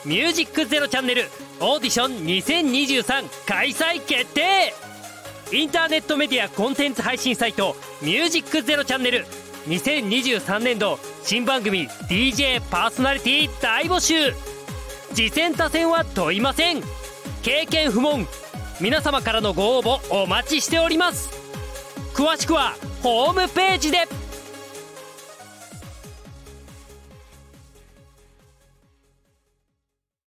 「ミュージックゼロチャンネルオーディション2023」開催決定。インターネットメディアコンテンツ配信サイト「ミュージックゼロチャンネル」2023年度新番組 DJ パーソナリティ大募集。次戦他戦は問いません。経験不問。皆様からのご応募お待ちしております。詳しくはホームページで。